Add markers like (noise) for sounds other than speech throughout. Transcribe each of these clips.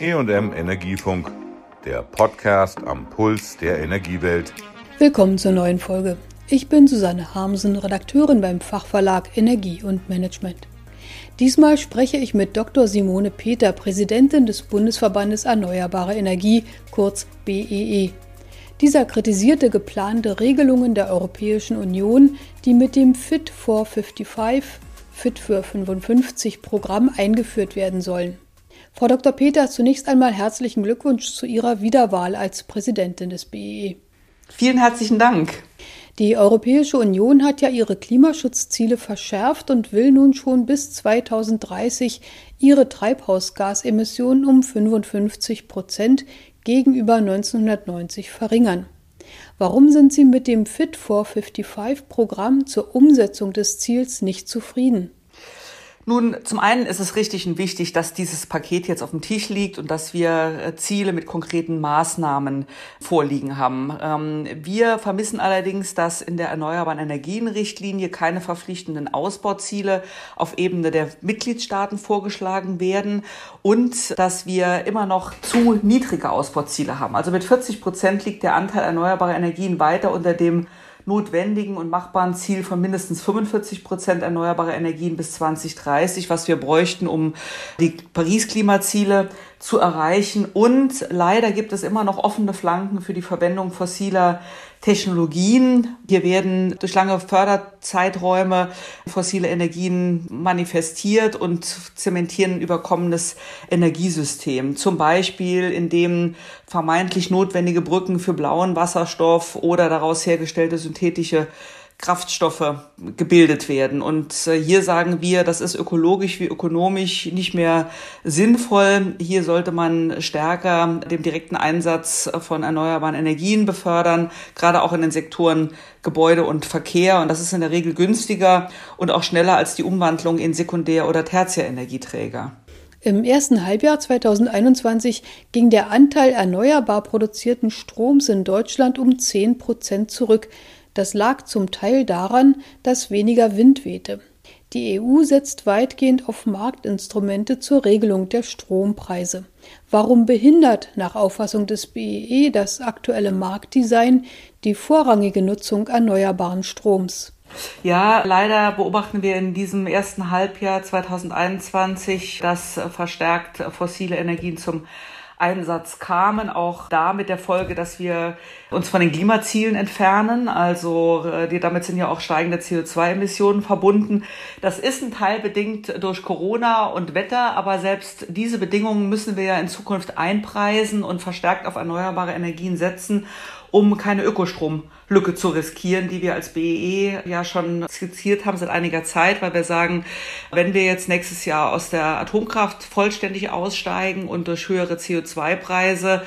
EM Energiefunk, der Podcast am Puls der Energiewelt. Willkommen zur neuen Folge. Ich bin Susanne Harmsen, Redakteurin beim Fachverlag Energie und Management. Diesmal spreche ich mit Dr. Simone Peter, Präsidentin des Bundesverbandes Erneuerbare Energie, kurz BEE. E. Dieser kritisierte geplante Regelungen der Europäischen Union, die mit dem Fit for 55, Fit für 55 Programm eingeführt werden sollen. Frau Dr. Peter, zunächst einmal herzlichen Glückwunsch zu Ihrer Wiederwahl als Präsidentin des BEE. Vielen herzlichen Dank. Die Europäische Union hat ja ihre Klimaschutzziele verschärft und will nun schon bis 2030 ihre Treibhausgasemissionen um 55 Prozent gegenüber 1990 verringern. Warum sind Sie mit dem Fit for 55 Programm zur Umsetzung des Ziels nicht zufrieden? Nun, zum einen ist es richtig und wichtig, dass dieses Paket jetzt auf dem Tisch liegt und dass wir äh, Ziele mit konkreten Maßnahmen vorliegen haben. Ähm, wir vermissen allerdings, dass in der Erneuerbaren Energien-Richtlinie keine verpflichtenden Ausbauziele auf Ebene der Mitgliedstaaten vorgeschlagen werden und dass wir immer noch zu niedrige Ausbauziele haben. Also mit 40 Prozent liegt der Anteil erneuerbarer Energien weiter unter dem notwendigen und machbaren Ziel von mindestens 45 Prozent erneuerbare Energien bis 2030, was wir bräuchten, um die Paris-Klimaziele zu erreichen. Und leider gibt es immer noch offene Flanken für die Verwendung fossiler Technologien. Hier werden durch lange Förderzeiträume fossile Energien manifestiert und zementieren ein überkommenes Energiesystem. Zum Beispiel, indem vermeintlich notwendige Brücken für blauen Wasserstoff oder daraus hergestellte synthetische Kraftstoffe gebildet werden. Und äh, hier sagen wir, das ist ökologisch wie ökonomisch nicht mehr sinnvoll. Hier sollte man stärker den direkten Einsatz von erneuerbaren Energien befördern, gerade auch in den Sektoren Gebäude und Verkehr. Und das ist in der Regel günstiger und auch schneller als die Umwandlung in Sekundär- oder Tertiärenergieträger. Im ersten Halbjahr 2021 ging der Anteil erneuerbar produzierten Stroms in Deutschland um 10 Prozent zurück. Das lag zum Teil daran, dass weniger Wind wehte. Die EU setzt weitgehend auf Marktinstrumente zur Regelung der Strompreise. Warum behindert nach Auffassung des BEE e das aktuelle Marktdesign die vorrangige Nutzung erneuerbaren Stroms? Ja, leider beobachten wir in diesem ersten Halbjahr 2021, dass verstärkt fossile Energien zum Einsatz kamen, auch da mit der Folge, dass wir uns von den Klimazielen entfernen. Also äh, damit sind ja auch steigende CO2-Emissionen verbunden. Das ist ein Teil bedingt durch Corona und Wetter, aber selbst diese Bedingungen müssen wir ja in Zukunft einpreisen und verstärkt auf erneuerbare Energien setzen um keine Ökostromlücke zu riskieren, die wir als BEE e ja schon skizziert haben seit einiger Zeit, weil wir sagen, wenn wir jetzt nächstes Jahr aus der Atomkraft vollständig aussteigen und durch höhere CO2-Preise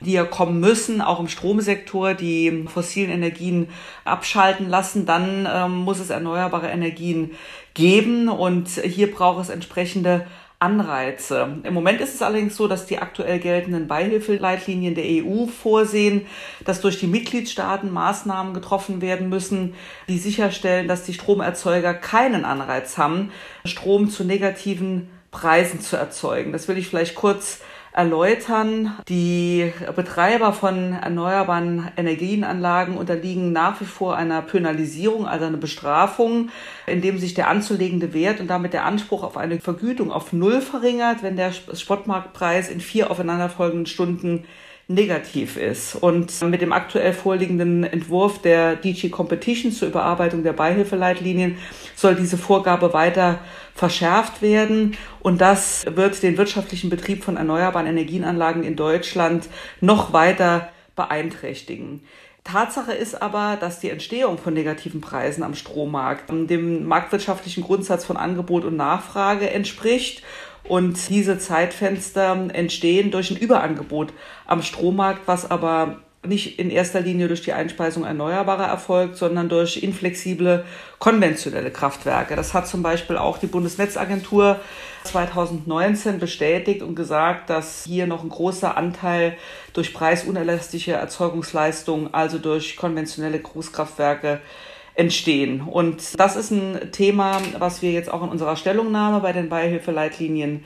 die ja kommen müssen, auch im Stromsektor, die fossilen Energien abschalten lassen, dann ähm, muss es erneuerbare Energien geben. Und hier braucht es entsprechende Anreize. Im Moment ist es allerdings so, dass die aktuell geltenden Beihilfeleitlinien der EU vorsehen, dass durch die Mitgliedstaaten Maßnahmen getroffen werden müssen, die sicherstellen, dass die Stromerzeuger keinen Anreiz haben, Strom zu negativen Preisen zu erzeugen. Das will ich vielleicht kurz erläutern. Die Betreiber von erneuerbaren Energienanlagen unterliegen nach wie vor einer Penalisierung, also einer Bestrafung, indem sich der anzulegende Wert und damit der Anspruch auf eine Vergütung auf Null verringert, wenn der Spotmarktpreis in vier aufeinanderfolgenden Stunden negativ ist. Und mit dem aktuell vorliegenden Entwurf der DG Competition zur Überarbeitung der Beihilfeleitlinien soll diese Vorgabe weiter verschärft werden. Und das wird den wirtschaftlichen Betrieb von erneuerbaren Energienanlagen in Deutschland noch weiter beeinträchtigen. Tatsache ist aber, dass die Entstehung von negativen Preisen am Strommarkt dem marktwirtschaftlichen Grundsatz von Angebot und Nachfrage entspricht und diese Zeitfenster entstehen durch ein Überangebot am Strommarkt, was aber nicht in erster Linie durch die Einspeisung erneuerbarer erfolgt, sondern durch inflexible konventionelle Kraftwerke. Das hat zum Beispiel auch die Bundesnetzagentur 2019 bestätigt und gesagt, dass hier noch ein großer Anteil durch preisunelastische Erzeugungsleistungen, also durch konventionelle Großkraftwerke, entstehen. Und das ist ein Thema, was wir jetzt auch in unserer Stellungnahme bei den Beihilfeleitlinien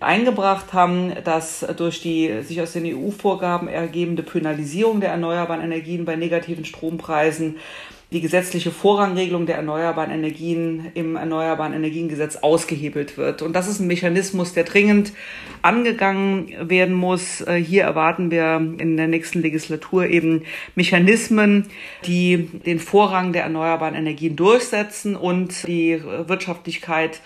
eingebracht haben, dass durch die sich aus den EU-Vorgaben ergebende Penalisierung der erneuerbaren Energien bei negativen Strompreisen die gesetzliche Vorrangregelung der erneuerbaren Energien im Erneuerbaren Energiengesetz ausgehebelt wird. Und das ist ein Mechanismus, der dringend angegangen werden muss. Äh, hier erwarten wir in der nächsten Legislatur eben Mechanismen, die den Vorrang der erneuerbaren Energien durchsetzen und die Wirtschaftlichkeit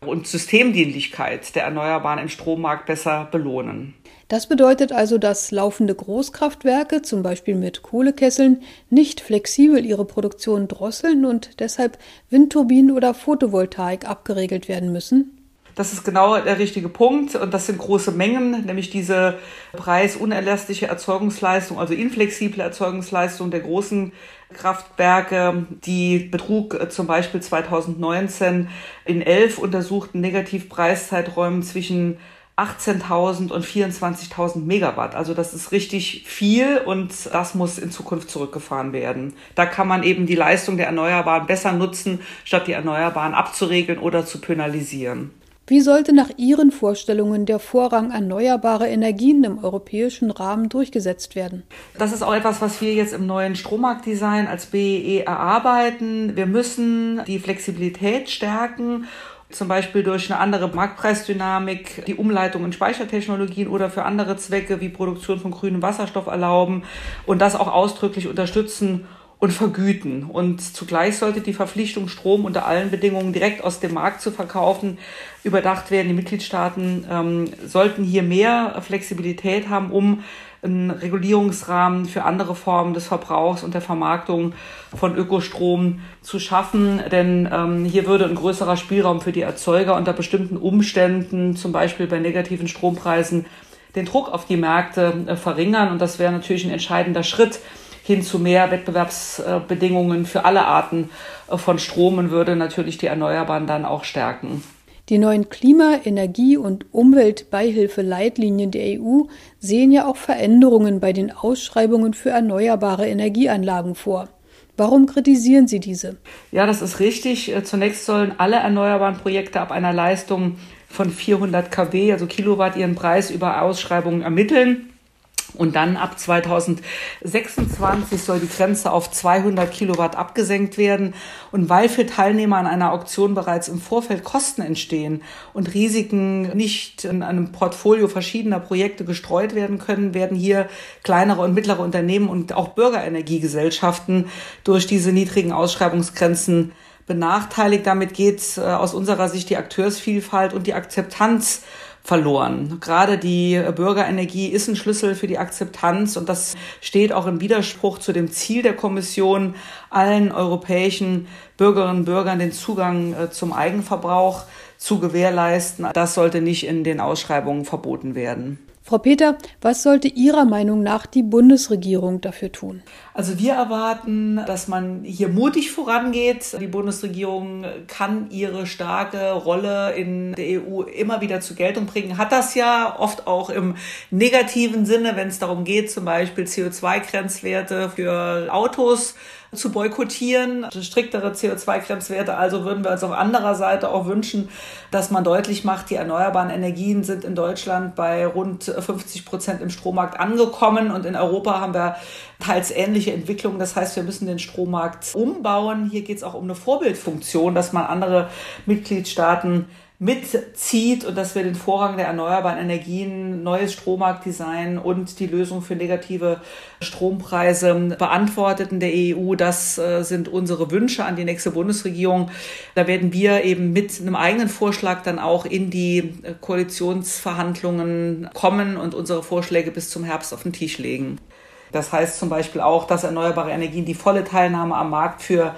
und Systemdienlichkeit der Erneuerbaren im Strommarkt besser belohnen. Das bedeutet also, dass laufende Großkraftwerke, zum Beispiel mit Kohlekesseln, nicht flexibel ihre Produktion drosseln und deshalb Windturbinen oder Photovoltaik abgeregelt werden müssen? Das ist genau der richtige Punkt und das sind große Mengen, nämlich diese preisunerlässliche Erzeugungsleistung, also inflexible Erzeugungsleistung der großen Kraftwerke, die betrug äh, zum Beispiel 2019 in elf untersuchten Negativpreiszeiträumen zwischen 18.000 und 24.000 Megawatt. Also das ist richtig viel und das muss in Zukunft zurückgefahren werden. Da kann man eben die Leistung der Erneuerbaren besser nutzen, statt die Erneuerbaren abzuregeln oder zu penalisieren. Wie sollte nach Ihren Vorstellungen der Vorrang erneuerbarer Energien im europäischen Rahmen durchgesetzt werden? Das ist auch etwas, was wir jetzt im neuen Strommarktdesign als BEE erarbeiten. Wir müssen die Flexibilität stärken zum Beispiel durch eine andere Marktpreisdynamik, die Umleitung in Speichertechnologien oder für andere Zwecke wie Produktion von grünem Wasserstoff erlauben und das auch ausdrücklich unterstützen und vergüten. Und zugleich sollte die Verpflichtung, Strom unter allen Bedingungen direkt aus dem Markt zu verkaufen, überdacht werden. Die Mitgliedstaaten ähm, sollten hier mehr Flexibilität haben, um einen Regulierungsrahmen für andere Formen des Verbrauchs und der Vermarktung von Ökostrom zu schaffen. Denn ähm, hier würde ein größerer Spielraum für die Erzeuger unter bestimmten Umständen, zum Beispiel bei negativen Strompreisen, den Druck auf die Märkte äh, verringern. Und das wäre natürlich ein entscheidender Schritt hin zu mehr Wettbewerbsbedingungen für alle Arten äh, von Strom und würde natürlich die Erneuerbaren dann auch stärken. Die neuen Klima-, Energie- und Umweltbeihilfeleitlinien der EU sehen ja auch Veränderungen bei den Ausschreibungen für erneuerbare Energieanlagen vor. Warum kritisieren Sie diese? Ja, das ist richtig. Äh, zunächst sollen alle erneuerbaren Projekte ab einer Leistung von 400 kW, also Kilowatt, ihren Preis über Ausschreibungen ermitteln. Und dann ab 2026 soll die Grenze auf 200 Kilowatt abgesenkt werden. Und weil für Teilnehmer an einer Auktion bereits im Vorfeld Kosten entstehen und Risiken nicht in einem Portfolio verschiedener Projekte gestreut werden können, werden hier kleinere und mittlere Unternehmen und auch Bürgerenergiegesellschaften durch diese niedrigen Ausschreibungsgrenzen benachteiligt. Damit geht äh, aus unserer Sicht die Akteursvielfalt und die Akzeptanz verloren. Gerade die Bürgerenergie ist ein Schlüssel für die Akzeptanz und das steht auch im Widerspruch zu dem Ziel der Kommission, allen europäischen Bürgerinnen und Bürgern den Zugang äh, zum Eigenverbrauch zu gewährleisten. Das sollte nicht in den Ausschreibungen verboten werden. Frau Peter, was sollte Ihrer Meinung nach die Bundesregierung dafür tun? Also wir erwarten, dass man hier mutig vorangeht. Die Bundesregierung kann ihre starke Rolle in der EU immer wieder zur Geltung bringen, hat das ja oft auch im negativen Sinne, wenn es darum geht, zum Beispiel CO2-Grenzwerte für Autos zu boykottieren, striktere CO2-Grenzwerte. Also würden wir uns auf anderer Seite auch wünschen, dass man deutlich macht, die erneuerbaren Energien sind in Deutschland bei rund 50 Prozent im Strommarkt angekommen und in Europa haben wir teils ähnliche Entwicklungen. Das heißt, wir müssen den Strommarkt umbauen. Hier geht es auch um eine Vorbildfunktion, dass man andere Mitgliedstaaten mitzieht und dass wir den Vorrang der erneuerbaren Energien, neues Strommarktdesign und die Lösung für negative Strompreise beantwortet in der EU. Das äh, sind unsere Wünsche an die nächste Bundesregierung. Da werden wir eben mit einem eigenen Vorschlag dann auch in die äh, Koalitionsverhandlungen kommen und unsere Vorschläge bis zum Herbst auf den Tisch legen. Das heißt zum Beispiel auch, dass erneuerbare Energien die volle Teilnahme am Markt für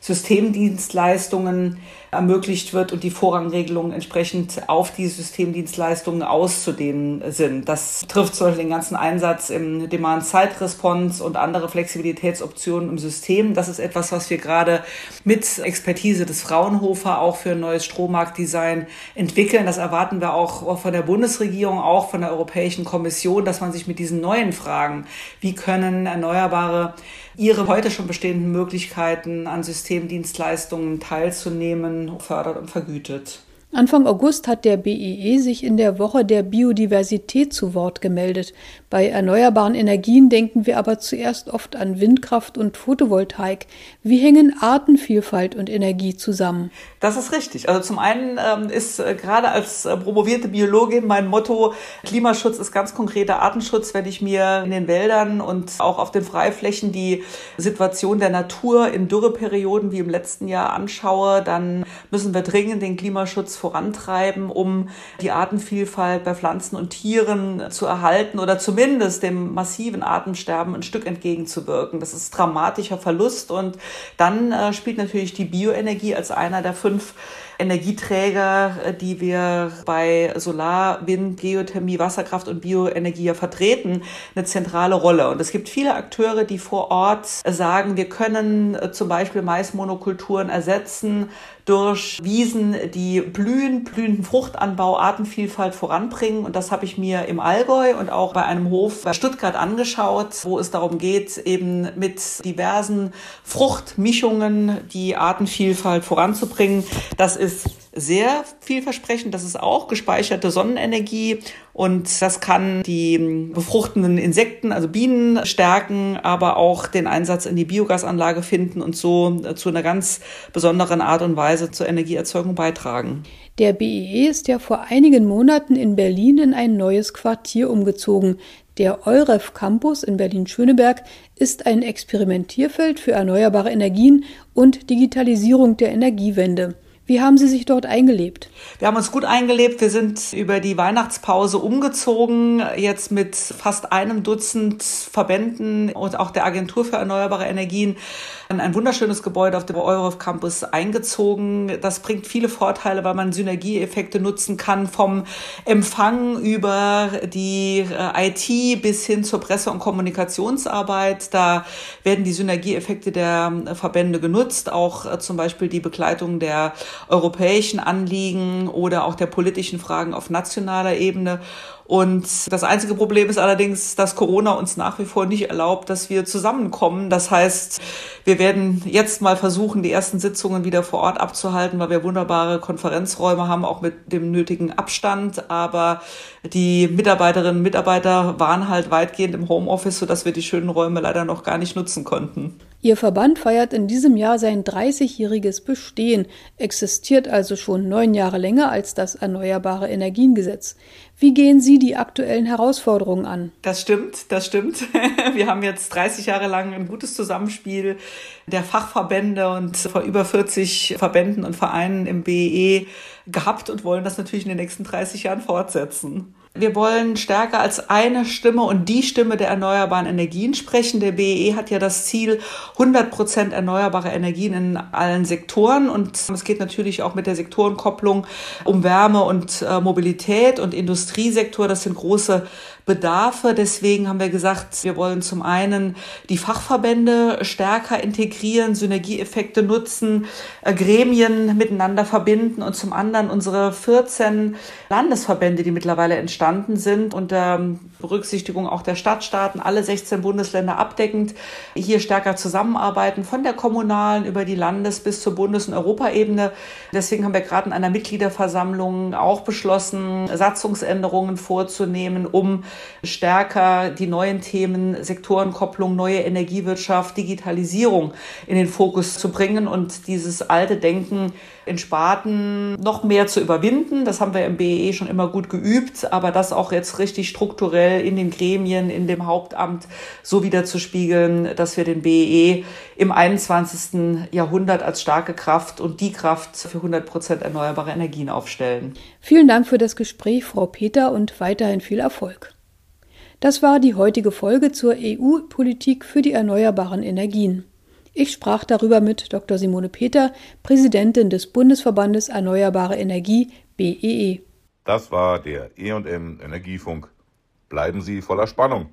Systemdienstleistungen ermöglicht wird und die Vorrangregelungen entsprechend auf die Systemdienstleistungen auszudehnen sind. Das trifft zum Beispiel den ganzen Einsatz im Demand-Side-Response und andere Flexibilitätsoptionen im System. Das ist etwas, was wir gerade mit Expertise des Fraunhofer auch für ein neues Strommarktdesign entwickeln. Das erwarten wir auch von der Bundesregierung, auch von der Europäischen Kommission, dass man sich mit diesen neuen Fragen, wie können erneuerbare ihre heute schon bestehenden Möglichkeiten an Systemdienstleistungen teilzunehmen, fördert und vergütet. Anfang August hat der BEE e sich in der Woche der Biodiversität zu Wort gemeldet. Bei erneuerbaren Energien denken wir aber zuerst oft an Windkraft und Photovoltaik. Wie hängen Artenvielfalt und Energie zusammen? Das ist richtig. Also zum einen ähm, ist äh, gerade als äh, promovierte Biologin mein Motto, Klimaschutz ist ganz konkreter Artenschutz. Wenn ich mir in den Wäldern und auch auf den Freiflächen die Situation der Natur in Dürreperioden wie im letzten Jahr anschaue, dann müssen wir dringend den Klimaschutz vorantreiben, um die Artenvielfalt bei Pflanzen und Tieren zu erhalten oder zumindest dem massiven Artensterben ein Stück entgegenzuwirken. Das ist dramatischer Verlust und dann äh, spielt natürlich die Bioenergie als einer der fünf Energieträger, äh, die wir bei Solar, Wind, Geothermie, Wasserkraft und Bioenergie ja vertreten, eine zentrale Rolle. Und es gibt viele Akteure, die vor Ort sagen, wir können äh, zum Beispiel Maismonokulturen ersetzen durch Wiesen, die blühen, blühenden Fruchtanbau, Artenvielfalt voranbringen. Und das habe ich mir im Allgäu und auch bei einem Hof bei Stuttgart angeschaut, wo es darum geht, eben mit diversen Fruchtmischungen die Artenvielfalt voranzubringen. Das ist sehr vielversprechend. Das ist auch gespeicherte Sonnenenergie und das kann die befruchtenden Insekten, also Bienen, stärken, aber auch den Einsatz in die Biogasanlage finden und so zu einer ganz besonderen Art und Weise zur Energieerzeugung beitragen. Der BEE e ist ja vor einigen Monaten in Berlin in ein neues Quartier umgezogen. Der EUREF Campus in Berlin-Schöneberg ist ein Experimentierfeld für erneuerbare Energien und Digitalisierung der Energiewende. Wie haben Sie sich dort eingelebt? Wir haben uns gut eingelebt. Wir sind über die Weihnachtspause umgezogen, jetzt mit fast einem Dutzend Verbänden und auch der Agentur für erneuerbare Energien in ein wunderschönes Gebäude auf dem Eurof Campus eingezogen. Das bringt viele Vorteile, weil man Synergieeffekte nutzen kann vom Empfang über die äh, IT bis hin zur Presse- und Kommunikationsarbeit. Da werden die Synergieeffekte der Verbände genutzt, auch äh, zum Beispiel die Begleitung der europäischen Anliegen oder auch der politischen Fragen auf nationaler Ebene. Und das einzige Problem ist allerdings, dass Corona uns nach wie vor nicht erlaubt, dass wir zusammenkommen. Das heißt, wir werden jetzt mal versuchen, die ersten Sitzungen wieder vor Ort abzuhalten, weil wir wunderbare Konferenzräume haben, auch mit dem nötigen Abstand. Aber die Mitarbeiterinnen und Mitarbeiter waren halt weitgehend im Homeoffice, sodass wir die schönen Räume leider noch gar nicht nutzen konnten. Ihr Verband feiert in diesem Jahr sein 30-jähriges Bestehen, existiert also schon neun Jahre länger als das Erneuerbare Energiengesetz. Wie gehen Sie die aktuellen Herausforderungen an? Das stimmt, das stimmt. (laughs) Wir haben jetzt 30 Jahre lang ein gutes Zusammenspiel der Fachverbände und vor über 40 Verbänden und Vereinen im BE gehabt und wollen das natürlich in den nächsten 30 Jahren fortsetzen. Wir wollen stärker als eine Stimme und die Stimme der erneuerbaren Energien sprechen. Der BEE hat ja das Ziel 100 Prozent erneuerbare Energien in allen Sektoren. Und es geht natürlich auch mit der Sektorenkopplung um Wärme und äh, Mobilität und Industriesektor. Das sind große Bedarfe. Deswegen haben wir gesagt, wir wollen zum einen die Fachverbände stärker integrieren, Synergieeffekte nutzen, äh, Gremien miteinander verbinden und zum anderen unsere 14 Landesverbände, die mittlerweile entstanden sind, unter Berücksichtigung auch der Stadtstaaten, alle 16 Bundesländer abdeckend, hier stärker zusammenarbeiten, von der kommunalen über die Landes- bis zur Bundes- und Europaebene. Deswegen haben wir gerade in einer Mitgliederversammlung auch beschlossen, Satzungsänderungen vorzunehmen, um stärker die neuen Themen Sektorenkopplung, neue Energiewirtschaft, Digitalisierung in den Fokus zu bringen und dieses alte Denken in Sparten noch mehr zu überwinden. Das haben wir im BEE schon immer gut geübt, aber das auch jetzt richtig strukturell in den Gremien, in dem Hauptamt so wieder zu spiegeln, dass wir den BEE im 21. Jahrhundert als starke Kraft und die Kraft für 100 Prozent erneuerbare Energien aufstellen. Vielen Dank für das Gespräch, Frau Peter, und weiterhin viel Erfolg. Das war die heutige Folge zur EU-Politik für die erneuerbaren Energien. Ich sprach darüber mit Dr. Simone Peter, Präsidentin des Bundesverbandes Erneuerbare Energie BEE. E. Das war der EM Energiefunk. Bleiben Sie voller Spannung.